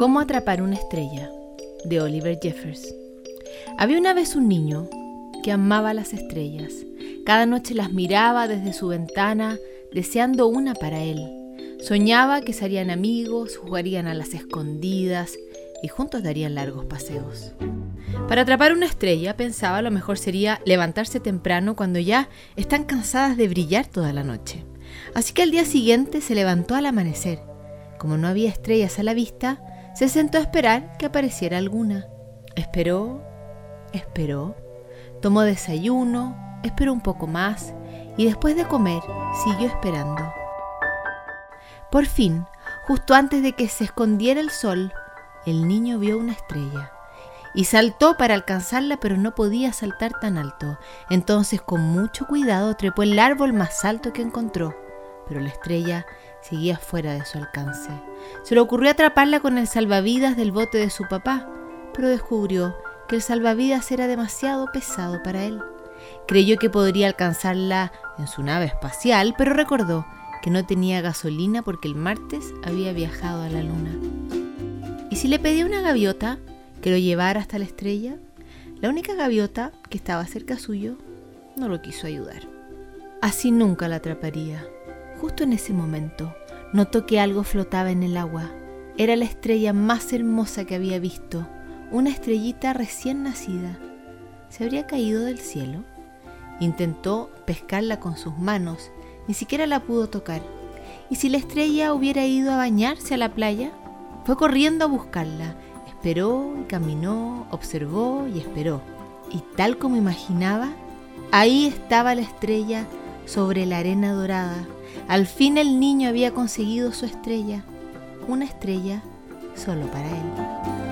Cómo atrapar una estrella de Oliver Jeffers. Había una vez un niño que amaba las estrellas. Cada noche las miraba desde su ventana, deseando una para él. Soñaba que serían amigos, jugarían a las escondidas y juntos darían largos paseos. Para atrapar una estrella pensaba lo mejor sería levantarse temprano cuando ya están cansadas de brillar toda la noche. Así que al día siguiente se levantó al amanecer. Como no había estrellas a la vista, se sentó a esperar que apareciera alguna. Esperó, esperó, tomó desayuno, esperó un poco más y después de comer siguió esperando. Por fin, justo antes de que se escondiera el sol, el niño vio una estrella y saltó para alcanzarla, pero no podía saltar tan alto. Entonces, con mucho cuidado, trepó el árbol más alto que encontró, pero la estrella seguía fuera de su alcance. Se le ocurrió atraparla con el salvavidas del bote de su papá, pero descubrió que el salvavidas era demasiado pesado para él. Creyó que podría alcanzarla en su nave espacial, pero recordó que no tenía gasolina porque el martes había viajado a la luna. ¿Y si le pedía una gaviota que lo llevara hasta la estrella? La única gaviota que estaba cerca suyo no lo quiso ayudar. Así nunca la atraparía. Justo en ese momento, notó que algo flotaba en el agua. Era la estrella más hermosa que había visto, una estrellita recién nacida. ¿Se habría caído del cielo? Intentó pescarla con sus manos, ni siquiera la pudo tocar. ¿Y si la estrella hubiera ido a bañarse a la playa? Fue corriendo a buscarla. Esperó y caminó, observó y esperó. Y tal como imaginaba, ahí estaba la estrella sobre la arena dorada, al fin el niño había conseguido su estrella, una estrella solo para él.